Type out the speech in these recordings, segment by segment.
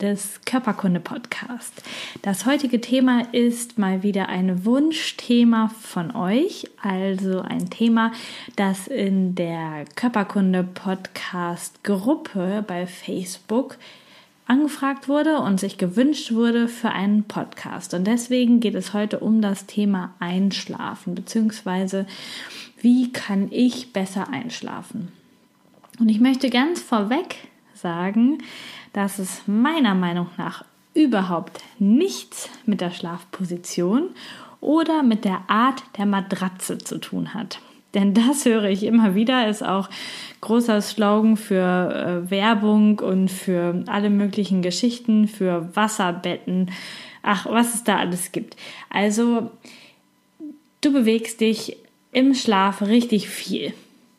des Körperkunde-Podcast. Das heutige Thema ist mal wieder ein Wunschthema von euch, also ein Thema, das in der Körperkunde-Podcast-Gruppe bei Facebook angefragt wurde und sich gewünscht wurde für einen Podcast. Und deswegen geht es heute um das Thema Einschlafen, beziehungsweise wie kann ich besser einschlafen. Und ich möchte ganz vorweg sagen, dass es meiner Meinung nach überhaupt nichts mit der Schlafposition oder mit der Art der Matratze zu tun hat. Denn das höre ich immer wieder, ist auch großer Slogan für äh, Werbung und für alle möglichen Geschichten, für Wasserbetten, ach, was es da alles gibt. Also, du bewegst dich im Schlaf richtig viel.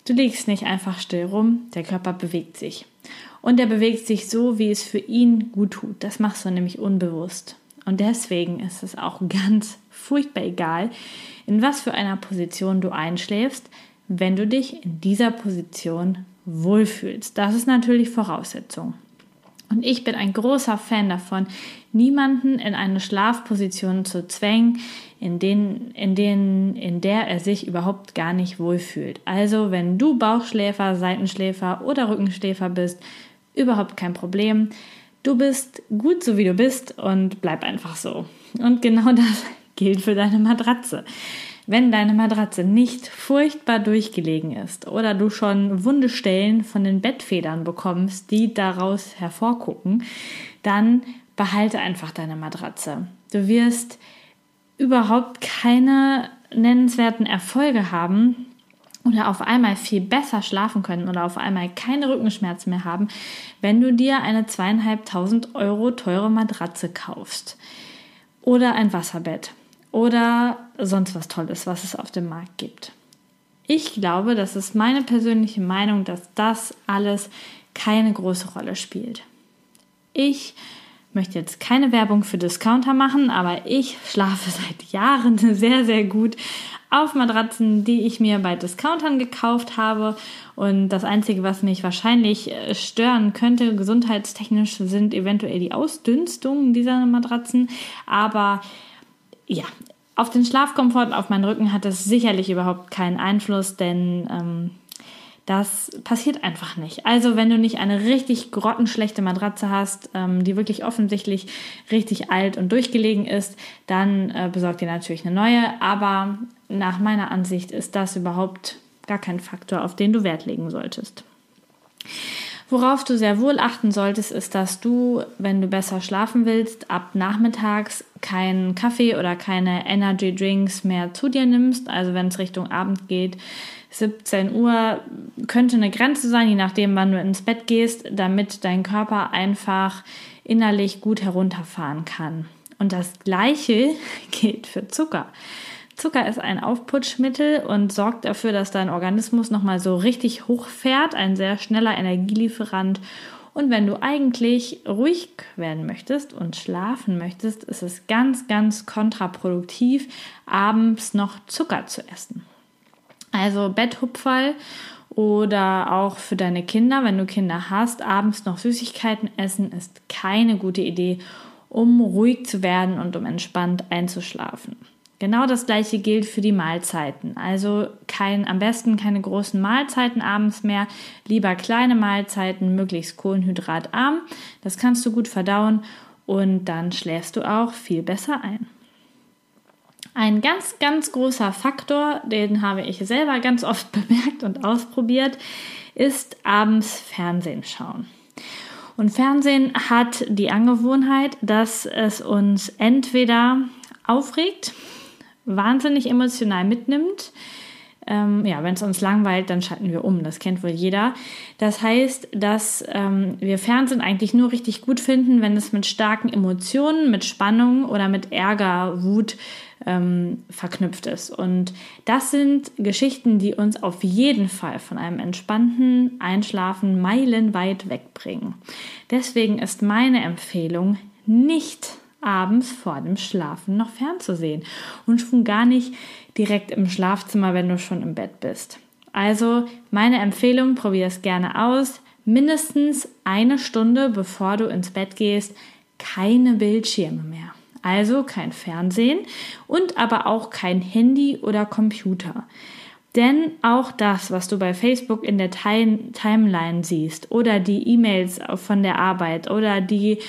Du liegst nicht einfach still rum, der Körper bewegt sich und er bewegt sich so, wie es für ihn gut tut. Das machst du nämlich unbewusst. Und deswegen ist es auch ganz furchtbar egal, in was für einer Position du einschläfst, wenn du dich in dieser Position wohlfühlst. Das ist natürlich Voraussetzung. Und ich bin ein großer Fan davon, niemanden in eine Schlafposition zu zwängen, in, den, in, den, in der er sich überhaupt gar nicht wohlfühlt. Also wenn du Bauchschläfer, Seitenschläfer oder Rückenschläfer bist, überhaupt kein Problem. Du bist gut so wie du bist und bleib einfach so. Und genau das gilt für deine Matratze. Wenn deine Matratze nicht furchtbar durchgelegen ist oder du schon wunde Stellen von den Bettfedern bekommst, die daraus hervorgucken, dann behalte einfach deine Matratze. Du wirst überhaupt keine nennenswerten Erfolge haben, oder auf einmal viel besser schlafen können oder auf einmal keine Rückenschmerzen mehr haben, wenn du dir eine zweieinhalbtausend Euro teure Matratze kaufst oder ein Wasserbett oder sonst was Tolles, was es auf dem Markt gibt. Ich glaube, das ist meine persönliche Meinung, dass das alles keine große Rolle spielt. Ich möchte jetzt keine Werbung für Discounter machen, aber ich schlafe seit Jahren sehr, sehr gut auf Matratzen, die ich mir bei Discountern gekauft habe. Und das Einzige, was mich wahrscheinlich äh, stören könnte, gesundheitstechnisch, sind eventuell die Ausdünstungen dieser Matratzen. Aber ja, auf den Schlafkomfort, auf meinen Rücken hat es sicherlich überhaupt keinen Einfluss, denn ähm, das passiert einfach nicht. Also wenn du nicht eine richtig grottenschlechte Matratze hast, ähm, die wirklich offensichtlich richtig alt und durchgelegen ist, dann äh, besorg dir natürlich eine neue. Aber nach meiner Ansicht ist das überhaupt gar kein Faktor, auf den du Wert legen solltest. Worauf du sehr wohl achten solltest, ist, dass du, wenn du besser schlafen willst, ab nachmittags keinen Kaffee oder keine Energy Drinks mehr zu dir nimmst. Also wenn es Richtung Abend geht, 17 Uhr könnte eine Grenze sein, je nachdem, wann du ins Bett gehst, damit dein Körper einfach innerlich gut herunterfahren kann. Und das Gleiche gilt für Zucker. Zucker ist ein Aufputschmittel und sorgt dafür, dass dein Organismus nochmal so richtig hochfährt, ein sehr schneller Energielieferant. Und wenn du eigentlich ruhig werden möchtest und schlafen möchtest, ist es ganz, ganz kontraproduktiv, abends noch Zucker zu essen. Also Betthupferl oder auch für deine Kinder, wenn du Kinder hast, abends noch Süßigkeiten essen ist keine gute Idee, um ruhig zu werden und um entspannt einzuschlafen. Genau das gleiche gilt für die Mahlzeiten. Also kein, am besten keine großen Mahlzeiten abends mehr, lieber kleine Mahlzeiten, möglichst kohlenhydratarm. Das kannst du gut verdauen und dann schläfst du auch viel besser ein. Ein ganz, ganz großer Faktor, den habe ich selber ganz oft bemerkt und ausprobiert, ist abends Fernsehen schauen. Und Fernsehen hat die Angewohnheit, dass es uns entweder aufregt, wahnsinnig emotional mitnimmt, ähm, ja, wenn es uns langweilt, dann schalten wir um. Das kennt wohl jeder. Das heißt, dass ähm, wir Fernsehen eigentlich nur richtig gut finden, wenn es mit starken Emotionen, mit Spannung oder mit Ärger, Wut ähm, verknüpft ist. Und das sind Geschichten, die uns auf jeden Fall von einem entspannten Einschlafen meilenweit wegbringen. Deswegen ist meine Empfehlung, nicht abends vor dem Schlafen noch fernzusehen und schon gar nicht direkt im Schlafzimmer, wenn du schon im Bett bist. Also meine Empfehlung, probier es gerne aus. Mindestens eine Stunde bevor du ins Bett gehst, keine Bildschirme mehr. Also kein Fernsehen und aber auch kein Handy oder Computer. Denn auch das, was du bei Facebook in der Timeline siehst oder die E-Mails von der Arbeit oder die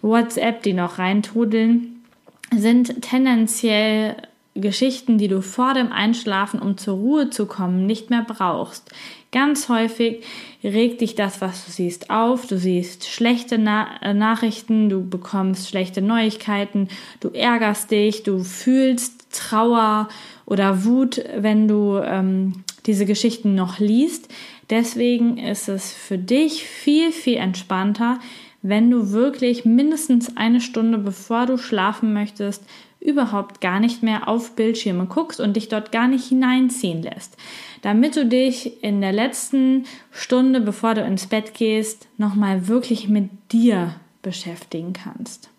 WhatsApp, die noch reintrudeln, sind tendenziell Geschichten, die du vor dem Einschlafen, um zur Ruhe zu kommen, nicht mehr brauchst. Ganz häufig regt dich das, was du siehst, auf. Du siehst schlechte Na äh, Nachrichten, du bekommst schlechte Neuigkeiten, du ärgerst dich, du fühlst Trauer oder Wut, wenn du ähm, diese Geschichten noch liest. Deswegen ist es für dich viel, viel entspannter, wenn du wirklich mindestens eine Stunde bevor du schlafen möchtest, überhaupt gar nicht mehr auf Bildschirme guckst und dich dort gar nicht hineinziehen lässt, damit du dich in der letzten Stunde, bevor du ins Bett gehst, nochmal wirklich mit dir beschäftigen kannst.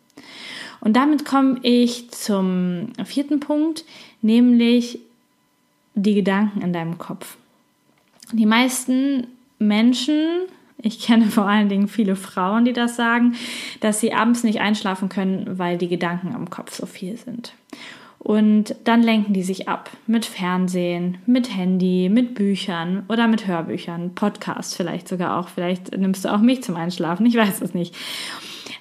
Und damit komme ich zum vierten Punkt, nämlich die Gedanken in deinem Kopf. Die meisten Menschen ich kenne vor allen Dingen viele Frauen, die das sagen, dass sie abends nicht einschlafen können, weil die Gedanken am Kopf so viel sind. Und dann lenken die sich ab mit Fernsehen, mit Handy, mit Büchern oder mit Hörbüchern, Podcasts vielleicht sogar auch. Vielleicht nimmst du auch mich zum Einschlafen, ich weiß es nicht.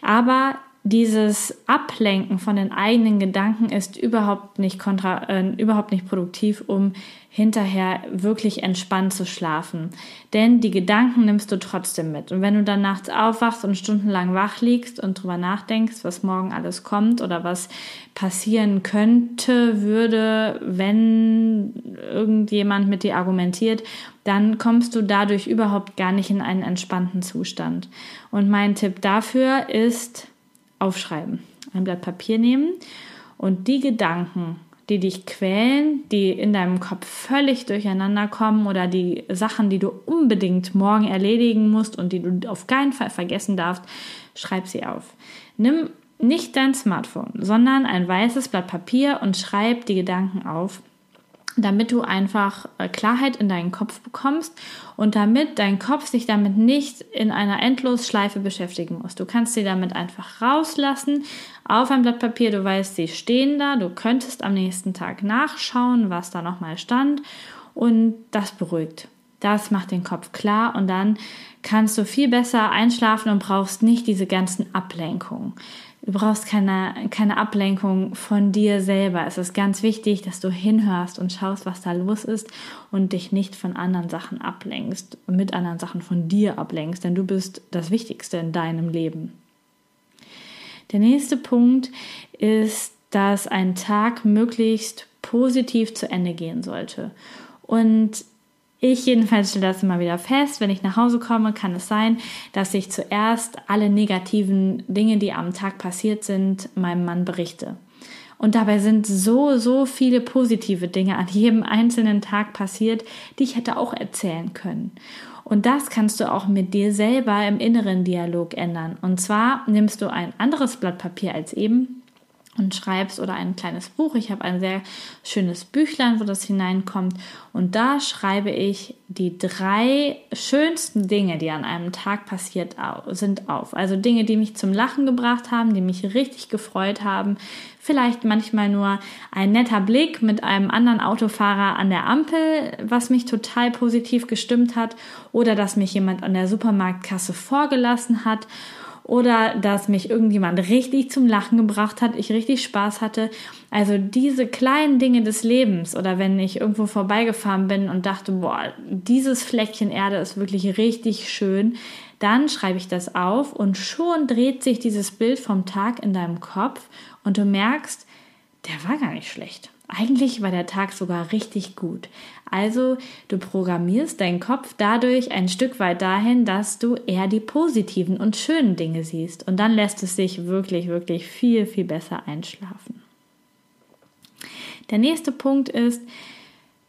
Aber dieses Ablenken von den eigenen Gedanken ist überhaupt nicht kontra, äh, überhaupt nicht produktiv, um hinterher wirklich entspannt zu schlafen. Denn die Gedanken nimmst du trotzdem mit. Und wenn du dann nachts aufwachst und stundenlang wach liegst und drüber nachdenkst, was morgen alles kommt oder was passieren könnte, würde, wenn irgendjemand mit dir argumentiert, dann kommst du dadurch überhaupt gar nicht in einen entspannten Zustand. Und mein Tipp dafür ist, aufschreiben. Ein Blatt Papier nehmen und die Gedanken, die dich quälen, die in deinem Kopf völlig durcheinander kommen oder die Sachen, die du unbedingt morgen erledigen musst und die du auf keinen Fall vergessen darfst, schreib sie auf. Nimm nicht dein Smartphone, sondern ein weißes Blatt Papier und schreib die Gedanken auf damit du einfach äh, Klarheit in deinen Kopf bekommst und damit dein Kopf sich damit nicht in einer Endlosschleife beschäftigen muss. Du kannst sie damit einfach rauslassen auf ein Blatt Papier. Du weißt, sie stehen da. Du könntest am nächsten Tag nachschauen, was da nochmal stand und das beruhigt. Das macht den Kopf klar und dann kannst du viel besser einschlafen und brauchst nicht diese ganzen Ablenkungen. Du brauchst keine, keine Ablenkung von dir selber. Es ist ganz wichtig, dass du hinhörst und schaust, was da los ist und dich nicht von anderen Sachen ablenkst, mit anderen Sachen von dir ablenkst, denn du bist das Wichtigste in deinem Leben. Der nächste Punkt ist, dass ein Tag möglichst positiv zu Ende gehen sollte. Und ich jedenfalls stelle das immer wieder fest, wenn ich nach Hause komme, kann es sein, dass ich zuerst alle negativen Dinge, die am Tag passiert sind, meinem Mann berichte. Und dabei sind so, so viele positive Dinge an jedem einzelnen Tag passiert, die ich hätte auch erzählen können. Und das kannst du auch mit dir selber im inneren Dialog ändern. Und zwar nimmst du ein anderes Blatt Papier als eben und schreibst oder ein kleines Buch. Ich habe ein sehr schönes Büchlein, wo das hineinkommt. Und da schreibe ich die drei schönsten Dinge, die an einem Tag passiert sind, auf. Also Dinge, die mich zum Lachen gebracht haben, die mich richtig gefreut haben. Vielleicht manchmal nur ein netter Blick mit einem anderen Autofahrer an der Ampel, was mich total positiv gestimmt hat. Oder dass mich jemand an der Supermarktkasse vorgelassen hat oder dass mich irgendjemand richtig zum Lachen gebracht hat, ich richtig Spaß hatte. Also diese kleinen Dinge des Lebens oder wenn ich irgendwo vorbeigefahren bin und dachte, boah, dieses Fleckchen Erde ist wirklich richtig schön, dann schreibe ich das auf und schon dreht sich dieses Bild vom Tag in deinem Kopf und du merkst, der war gar nicht schlecht. Eigentlich war der Tag sogar richtig gut. Also du programmierst deinen Kopf dadurch ein Stück weit dahin, dass du eher die positiven und schönen Dinge siehst. Und dann lässt es sich wirklich, wirklich viel, viel besser einschlafen. Der nächste Punkt ist,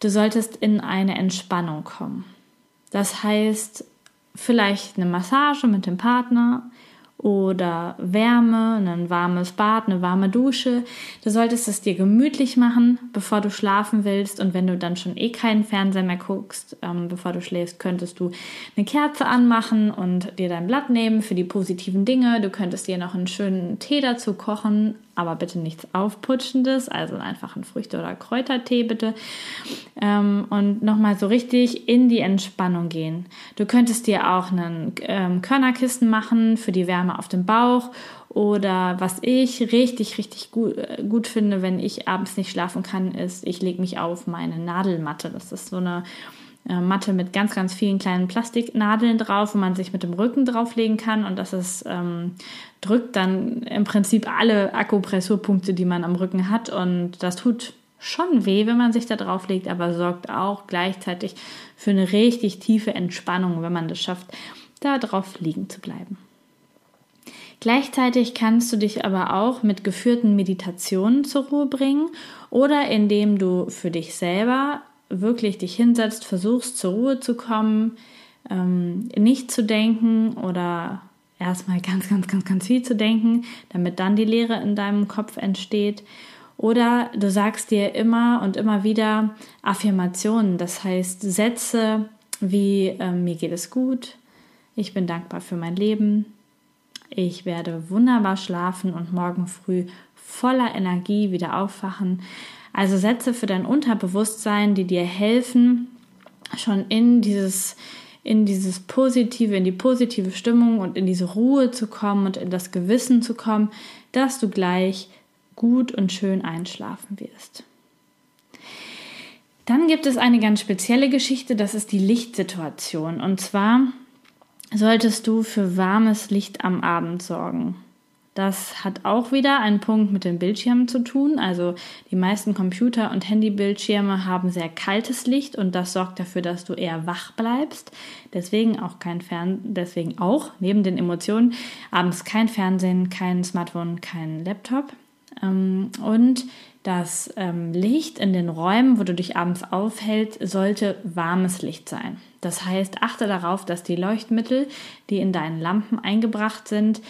du solltest in eine Entspannung kommen. Das heißt, vielleicht eine Massage mit dem Partner, oder Wärme, ein warmes Bad, eine warme Dusche. Du solltest es dir gemütlich machen, bevor du schlafen willst. Und wenn du dann schon eh keinen Fernseher mehr guckst, ähm, bevor du schläfst, könntest du eine Kerze anmachen und dir dein Blatt nehmen für die positiven Dinge. Du könntest dir noch einen schönen Tee dazu kochen, aber bitte nichts Aufputschendes, also einfach ein Früchte- oder Kräutertee bitte. Ähm, und nochmal so richtig in die Entspannung gehen. Du könntest dir auch einen ähm, Körnerkissen machen für die Wärme auf dem Bauch oder was ich richtig, richtig gut, äh, gut finde, wenn ich abends nicht schlafen kann, ist, ich lege mich auf meine Nadelmatte. Das ist so eine äh, Matte mit ganz, ganz vielen kleinen Plastiknadeln drauf, wo man sich mit dem Rücken drauflegen kann. Und das ist, ähm, drückt dann im Prinzip alle Akupressurpunkte, die man am Rücken hat. Und das tut schon weh, wenn man sich da drauf legt, aber sorgt auch gleichzeitig für eine richtig tiefe Entspannung, wenn man das schafft, da drauf liegen zu bleiben. Gleichzeitig kannst du dich aber auch mit geführten Meditationen zur Ruhe bringen oder indem du für dich selber wirklich dich hinsetzt, versuchst zur Ruhe zu kommen, ähm, nicht zu denken oder erstmal ganz, ganz, ganz, ganz viel zu denken, damit dann die Leere in deinem Kopf entsteht. Oder du sagst dir immer und immer wieder Affirmationen, das heißt Sätze wie äh, mir geht es gut, ich bin dankbar für mein Leben, ich werde wunderbar schlafen und morgen früh voller Energie wieder aufwachen. Also Sätze für dein Unterbewusstsein, die dir helfen, schon in dieses in dieses positive, in die positive Stimmung und in diese Ruhe zu kommen und in das Gewissen zu kommen, dass du gleich gut und schön einschlafen wirst. Dann gibt es eine ganz spezielle Geschichte, das ist die Lichtsituation. Und zwar solltest du für warmes Licht am Abend sorgen. Das hat auch wieder einen Punkt mit den Bildschirmen zu tun. Also die meisten Computer- und Handybildschirme haben sehr kaltes Licht und das sorgt dafür, dass du eher wach bleibst. Deswegen auch kein Fern deswegen auch neben den Emotionen abends kein Fernsehen, kein Smartphone, kein Laptop. Ähm, und das ähm, Licht in den Räumen, wo du dich abends aufhältst, sollte warmes Licht sein. Das heißt, achte darauf, dass die Leuchtmittel, die in deinen Lampen eingebracht sind,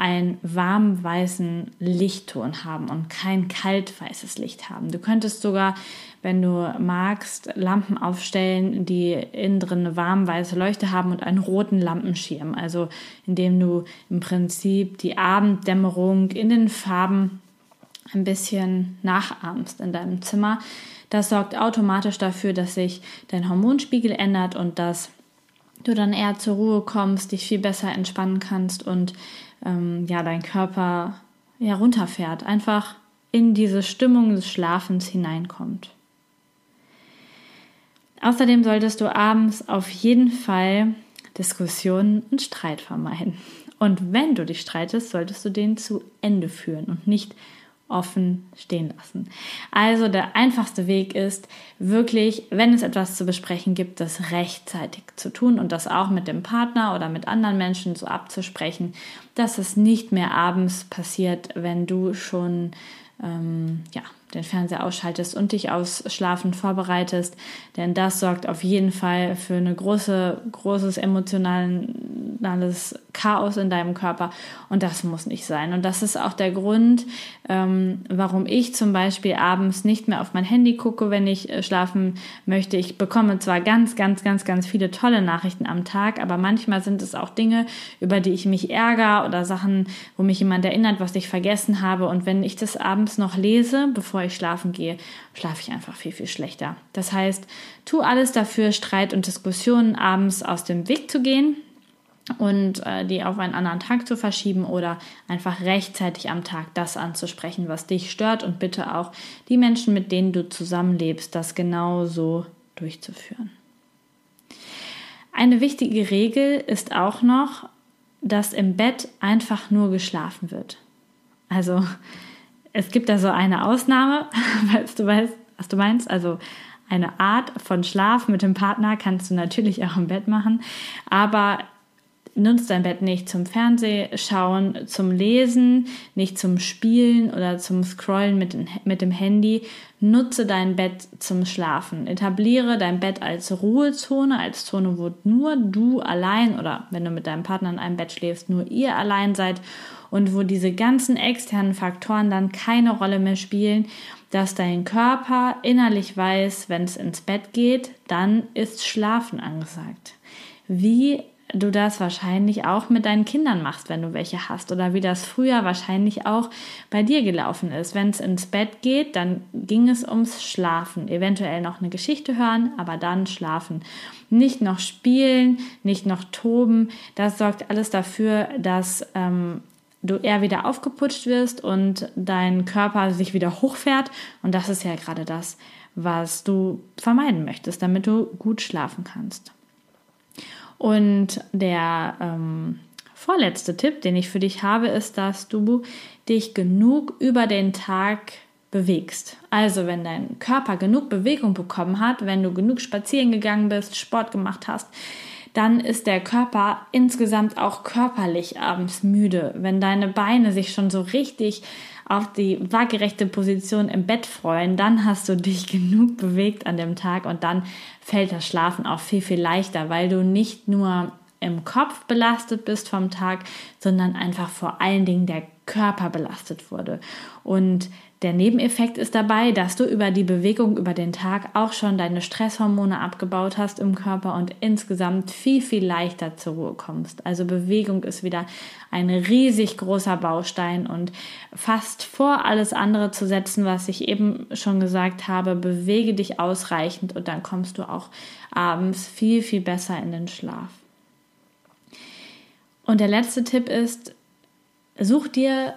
einen warm weißen Lichtton haben und kein kalt weißes Licht haben. Du könntest sogar, wenn du magst, Lampen aufstellen, die innen drin eine warm weiße Leuchte haben und einen roten Lampenschirm. Also indem du im Prinzip die Abenddämmerung in den Farben ein bisschen nachahmst in deinem Zimmer. Das sorgt automatisch dafür, dass sich dein Hormonspiegel ändert und dass du dann eher zur Ruhe kommst, dich viel besser entspannen kannst und ähm, ja, dein Körper ja, runterfährt, einfach in diese Stimmung des Schlafens hineinkommt. Außerdem solltest du abends auf jeden Fall Diskussionen und Streit vermeiden. Und wenn du dich streitest, solltest du den zu Ende führen und nicht offen stehen lassen. Also der einfachste Weg ist wirklich, wenn es etwas zu besprechen gibt, das rechtzeitig zu tun und das auch mit dem Partner oder mit anderen Menschen so abzusprechen, dass es nicht mehr abends passiert, wenn du schon ähm, ja, den Fernseher ausschaltest und dich aufs Schlafen vorbereitest, denn das sorgt auf jeden Fall für eine große, großes emotionales Chaos in deinem Körper und das muss nicht sein. Und das ist auch der Grund, ähm, warum ich zum Beispiel abends nicht mehr auf mein Handy gucke, wenn ich äh, schlafen möchte. Ich bekomme zwar ganz, ganz, ganz, ganz viele tolle Nachrichten am Tag, aber manchmal sind es auch Dinge, über die ich mich ärgere oder Sachen, wo mich jemand erinnert, was ich vergessen habe. Und wenn ich das abends noch lese, bevor ich schlafen gehe, schlafe ich einfach viel, viel schlechter. Das heißt, tu alles dafür, Streit und Diskussionen abends aus dem Weg zu gehen und äh, die auf einen anderen Tag zu verschieben oder einfach rechtzeitig am Tag das anzusprechen, was dich stört und bitte auch die Menschen, mit denen du zusammenlebst, das genauso durchzuführen. Eine wichtige Regel ist auch noch, dass im Bett einfach nur geschlafen wird. Also es gibt da so eine Ausnahme, falls du weißt, was du meinst. Also eine Art von Schlaf mit dem Partner kannst du natürlich auch im Bett machen, aber nutzt dein Bett nicht zum Fernsehschauen, zum Lesen, nicht zum Spielen oder zum Scrollen mit, mit dem Handy. Nutze dein Bett zum Schlafen. Etabliere dein Bett als Ruhezone, als Zone, wo nur du allein oder wenn du mit deinem Partner in einem Bett schläfst, nur ihr allein seid und wo diese ganzen externen Faktoren dann keine Rolle mehr spielen, dass dein Körper innerlich weiß, wenn es ins Bett geht, dann ist Schlafen angesagt. Wie du das wahrscheinlich auch mit deinen Kindern machst, wenn du welche hast oder wie das früher wahrscheinlich auch bei dir gelaufen ist. Wenn es ins Bett geht, dann ging es ums Schlafen, eventuell noch eine Geschichte hören, aber dann schlafen. Nicht noch spielen, nicht noch toben. Das sorgt alles dafür, dass ähm, du eher wieder aufgeputscht wirst und dein Körper sich wieder hochfährt. Und das ist ja gerade das, was du vermeiden möchtest, damit du gut schlafen kannst. Und der ähm, vorletzte Tipp, den ich für dich habe, ist, dass du dich genug über den Tag bewegst. Also wenn dein Körper genug Bewegung bekommen hat, wenn du genug spazieren gegangen bist, Sport gemacht hast, dann ist der Körper insgesamt auch körperlich abends müde. Wenn deine Beine sich schon so richtig auf die waagerechte Position im Bett freuen, dann hast du dich genug bewegt an dem Tag und dann fällt das Schlafen auch viel, viel leichter, weil du nicht nur im Kopf belastet bist vom Tag, sondern einfach vor allen Dingen der Körper belastet wurde. Und der Nebeneffekt ist dabei, dass du über die Bewegung über den Tag auch schon deine Stresshormone abgebaut hast im Körper und insgesamt viel, viel leichter zur Ruhe kommst. Also Bewegung ist wieder ein riesig großer Baustein und fast vor alles andere zu setzen, was ich eben schon gesagt habe, bewege dich ausreichend und dann kommst du auch abends viel, viel besser in den Schlaf. Und der letzte Tipp ist, such dir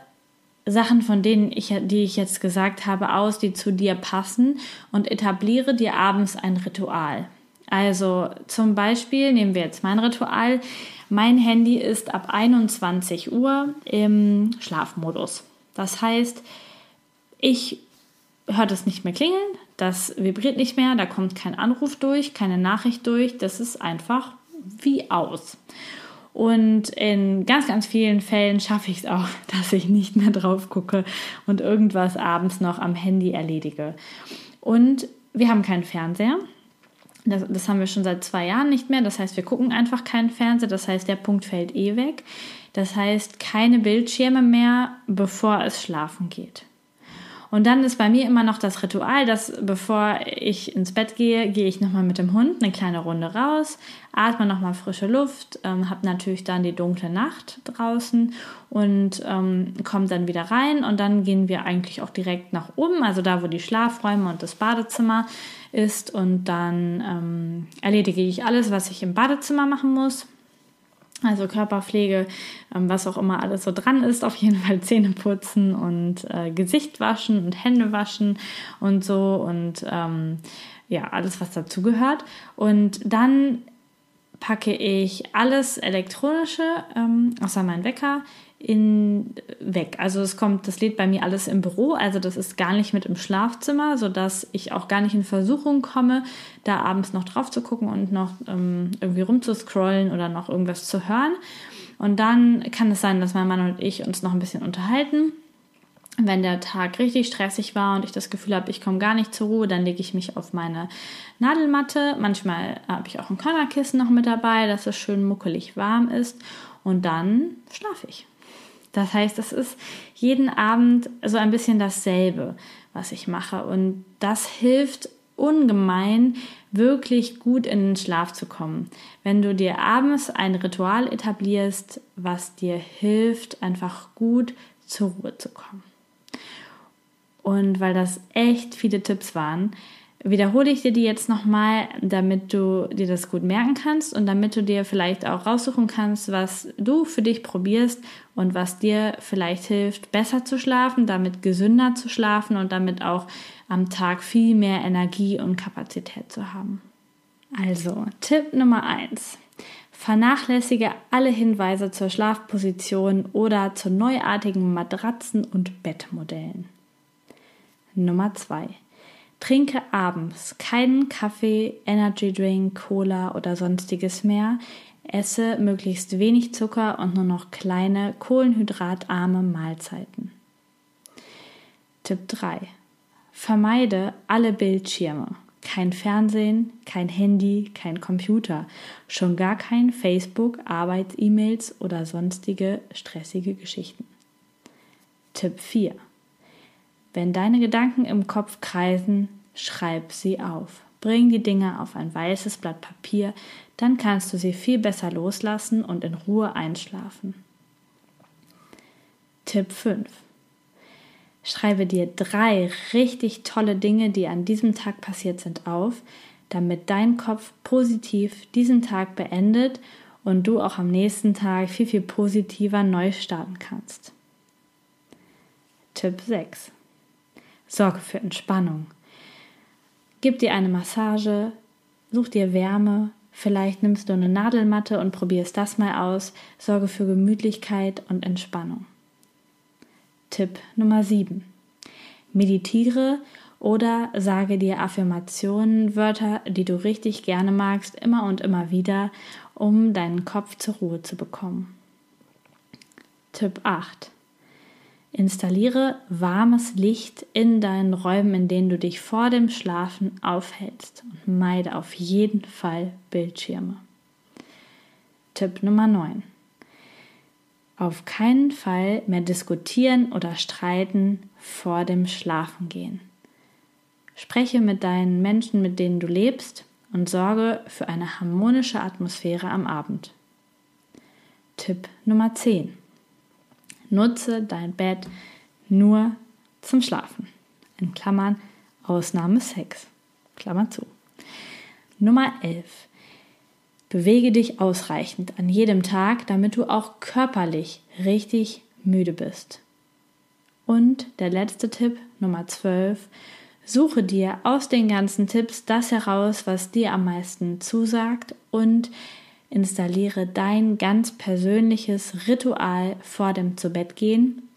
Sachen, von denen ich, die ich jetzt gesagt habe, aus, die zu dir passen und etabliere dir abends ein Ritual. Also zum Beispiel nehmen wir jetzt mein Ritual. Mein Handy ist ab 21 Uhr im Schlafmodus. Das heißt, ich höre das nicht mehr klingeln, das vibriert nicht mehr, da kommt kein Anruf durch, keine Nachricht durch, das ist einfach wie aus. Und in ganz, ganz vielen Fällen schaffe ich es auch, dass ich nicht mehr drauf gucke und irgendwas abends noch am Handy erledige. Und wir haben keinen Fernseher. Das, das, haben wir schon seit zwei Jahren nicht mehr. Das heißt, wir gucken einfach keinen Fernseher. Das heißt, der Punkt fällt eh weg. Das heißt, keine Bildschirme mehr, bevor es schlafen geht. Und dann ist bei mir immer noch das Ritual, dass bevor ich ins Bett gehe, gehe ich nochmal mit dem Hund eine kleine Runde raus, atme nochmal frische Luft, ähm, habe natürlich dann die dunkle Nacht draußen und ähm, komme dann wieder rein. Und dann gehen wir eigentlich auch direkt nach oben, also da, wo die Schlafräume und das Badezimmer ist. Und dann ähm, erledige ich alles, was ich im Badezimmer machen muss also Körperpflege, ähm, was auch immer alles so dran ist, auf jeden Fall Zähne putzen und äh, Gesicht waschen und Hände waschen und so und ähm, ja, alles, was dazugehört. Und dann packe ich alles Elektronische, ähm, außer mein Wecker, in, weg. Also es kommt, das lädt bei mir alles im Büro, also das ist gar nicht mit im Schlafzimmer, sodass ich auch gar nicht in Versuchung komme, da abends noch drauf zu gucken und noch ähm, irgendwie rumzuscrollen oder noch irgendwas zu hören. Und dann kann es sein, dass mein Mann und ich uns noch ein bisschen unterhalten. Wenn der Tag richtig stressig war und ich das Gefühl habe, ich komme gar nicht zur Ruhe, dann lege ich mich auf meine Nadelmatte. Manchmal habe ich auch ein Körnerkissen noch mit dabei, dass es schön muckelig warm ist. Und dann schlafe ich. Das heißt, es ist jeden Abend so ein bisschen dasselbe, was ich mache. Und das hilft ungemein, wirklich gut in den Schlaf zu kommen. Wenn du dir abends ein Ritual etablierst, was dir hilft, einfach gut zur Ruhe zu kommen. Und weil das echt viele Tipps waren, wiederhole ich dir die jetzt nochmal, damit du dir das gut merken kannst und damit du dir vielleicht auch raussuchen kannst, was du für dich probierst und was dir vielleicht hilft, besser zu schlafen, damit gesünder zu schlafen und damit auch am Tag viel mehr Energie und Kapazität zu haben. Also, Tipp Nummer eins: Vernachlässige alle Hinweise zur Schlafposition oder zu neuartigen Matratzen und Bettmodellen. Nummer 2. Trinke abends keinen Kaffee, Energy Drink, Cola oder sonstiges mehr. Esse möglichst wenig Zucker und nur noch kleine kohlenhydratarme Mahlzeiten. Tipp 3. Vermeide alle Bildschirme. Kein Fernsehen, kein Handy, kein Computer, schon gar kein Facebook, Arbeits-E-Mails oder sonstige stressige Geschichten. Tipp 4. Wenn deine Gedanken im Kopf kreisen, schreib sie auf. Bring die Dinge auf ein weißes Blatt Papier, dann kannst du sie viel besser loslassen und in Ruhe einschlafen. Tipp 5. Schreibe dir drei richtig tolle Dinge, die an diesem Tag passiert sind, auf, damit dein Kopf positiv diesen Tag beendet und du auch am nächsten Tag viel, viel positiver neu starten kannst. Tipp 6. Sorge für Entspannung. Gib dir eine Massage, such dir Wärme, vielleicht nimmst du eine Nadelmatte und probierst das mal aus. Sorge für Gemütlichkeit und Entspannung. Tipp Nummer 7. Meditiere oder sage dir Affirmationen, Wörter, die du richtig gerne magst, immer und immer wieder, um deinen Kopf zur Ruhe zu bekommen. Tipp 8. Installiere warmes Licht in deinen Räumen, in denen du dich vor dem Schlafen aufhältst und meide auf jeden Fall Bildschirme. Tipp Nummer 9. Auf keinen Fall mehr diskutieren oder streiten vor dem Schlafengehen. Spreche mit deinen Menschen, mit denen du lebst und sorge für eine harmonische Atmosphäre am Abend. Tipp Nummer 10. Nutze dein Bett nur zum Schlafen. In Klammern Ausnahme Sex. Klammer zu. Nummer 11. Bewege dich ausreichend an jedem Tag, damit du auch körperlich richtig müde bist. Und der letzte Tipp, Nummer 12. Suche dir aus den ganzen Tipps das heraus, was dir am meisten zusagt und installiere dein ganz persönliches Ritual vor dem Zubettgehen,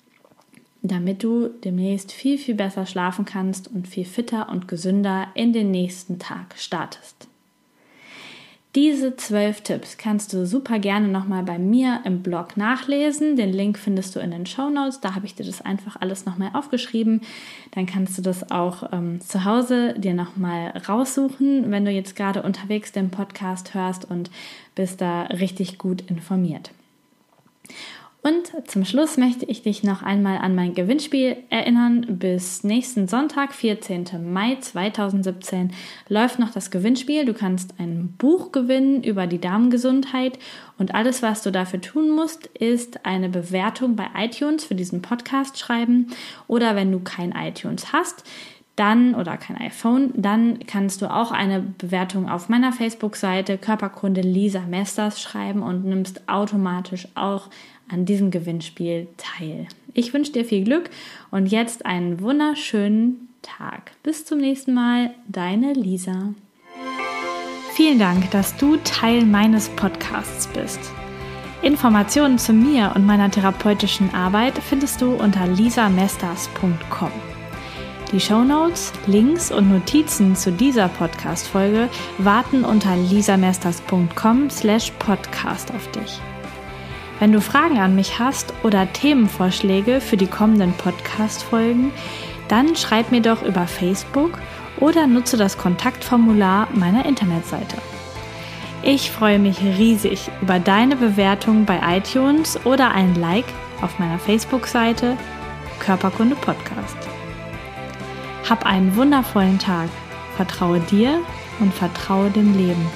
damit du demnächst viel, viel besser schlafen kannst und viel fitter und gesünder in den nächsten Tag startest. Diese zwölf Tipps kannst du super gerne nochmal bei mir im Blog nachlesen. Den Link findest du in den Show Notes. Da habe ich dir das einfach alles nochmal aufgeschrieben. Dann kannst du das auch ähm, zu Hause dir nochmal raussuchen, wenn du jetzt gerade unterwegs den Podcast hörst und bist da richtig gut informiert. Und zum Schluss möchte ich dich noch einmal an mein Gewinnspiel erinnern. Bis nächsten Sonntag, 14. Mai 2017, läuft noch das Gewinnspiel. Du kannst ein Buch gewinnen über die Darmgesundheit und alles, was du dafür tun musst, ist eine Bewertung bei iTunes für diesen Podcast schreiben oder wenn du kein iTunes hast, dann oder kein iPhone, dann kannst du auch eine Bewertung auf meiner Facebook-Seite Körperkunde Lisa Mesters schreiben und nimmst automatisch auch an diesem Gewinnspiel teil. Ich wünsche dir viel Glück und jetzt einen wunderschönen Tag. Bis zum nächsten Mal, deine Lisa. Vielen Dank, dass du Teil meines Podcasts bist. Informationen zu mir und meiner therapeutischen Arbeit findest du unter lisamesters.com. Die Shownotes, Links und Notizen zu dieser Podcast-Folge warten unter lisamesters.com slash podcast auf dich. Wenn du Fragen an mich hast oder Themenvorschläge für die kommenden Podcast-Folgen, dann schreib mir doch über Facebook oder nutze das Kontaktformular meiner Internetseite. Ich freue mich riesig über deine Bewertung bei iTunes oder ein Like auf meiner Facebook-Seite Körperkunde Podcast. Hab einen wundervollen Tag. Vertraue dir und vertraue dem Leben.